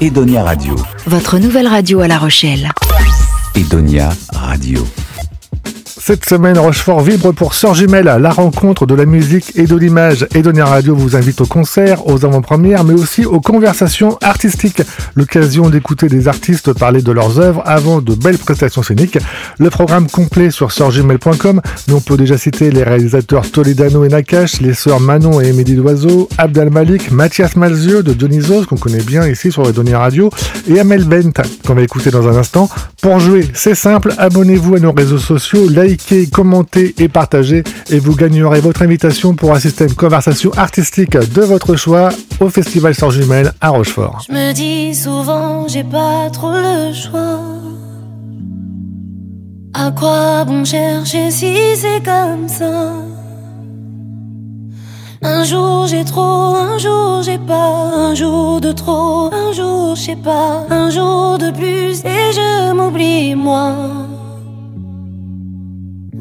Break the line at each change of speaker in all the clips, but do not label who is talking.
Edonia Radio.
Votre nouvelle radio à La Rochelle.
Edonia Radio.
Cette semaine, Rochefort vibre pour Sœur Jumelle, la rencontre de la musique et de l'image. Edonia Radio vous invite au concert, aux avant-premières, mais aussi aux conversations artistiques. L'occasion d'écouter des artistes parler de leurs œuvres avant de belles prestations scéniques. Le programme complet sur sœurjumelle.com, mais on peut déjà citer les réalisateurs Toledano et Nakash, les sœurs Manon et Émilie Doiseau, Abdal Malik, Mathias Malzieux de Dionysos, qu'on connaît bien ici sur Edonia Radio, et Amel Bent, qu'on va écouter dans un instant. Pour jouer, c'est simple, abonnez-vous à nos réseaux sociaux, likez, commentez et partagez et vous gagnerez votre invitation pour assister à une conversation artistique de votre choix au Festival Sœur Jumelle à Rochefort.
Je me dis souvent, j'ai pas trop le choix. À quoi bon chercher si c'est comme ça? Un jour j'ai trop, un jour j'ai pas, un jour de trop, un jour je sais pas, un jour de plus et je m'oublie moi.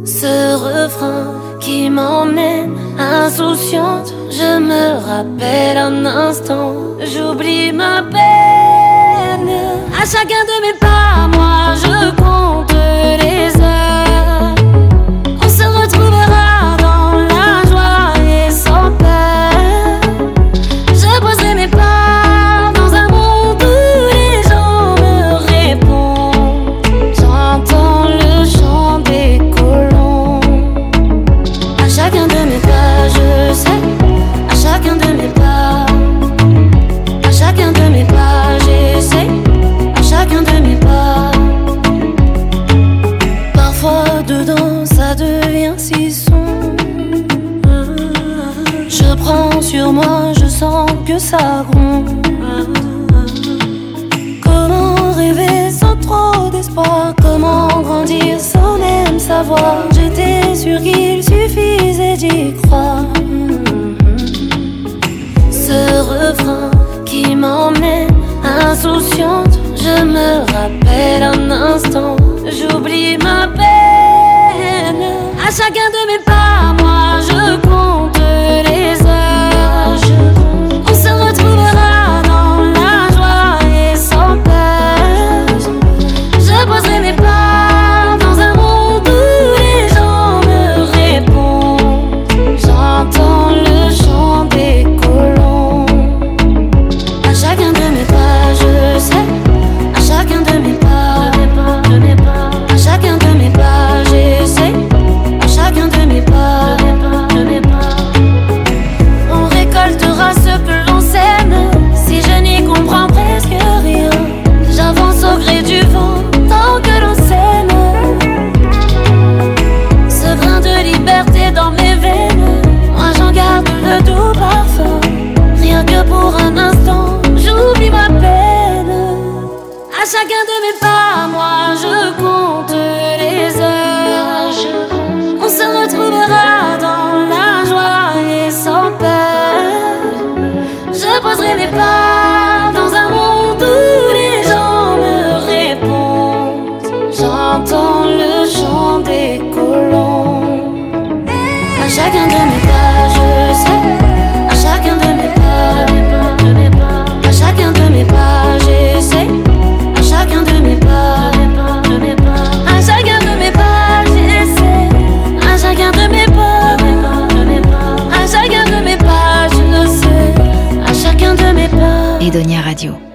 Ce refrain qui m'emmène insouciante, je me rappelle un instant, j'oublie ma peine. À chacun de mes pas, Sur moi, je sens que ça gronde. Comment rêver sans trop d'espoir? Comment grandir sans même savoir? J'étais sûr qu'il suffisait d'y croire. Ce refrain qui m'emmène insouciante, je me rappelle un instant, j'oublie ma peine. À chacun de mes pas, moi je compte les heures. On se retrouvera dans la joie et sans peur. Je poserai mes pas dans un monde où les gens me répondent. J'entends le chant des colons. À chacun de mes
Edonia Radio.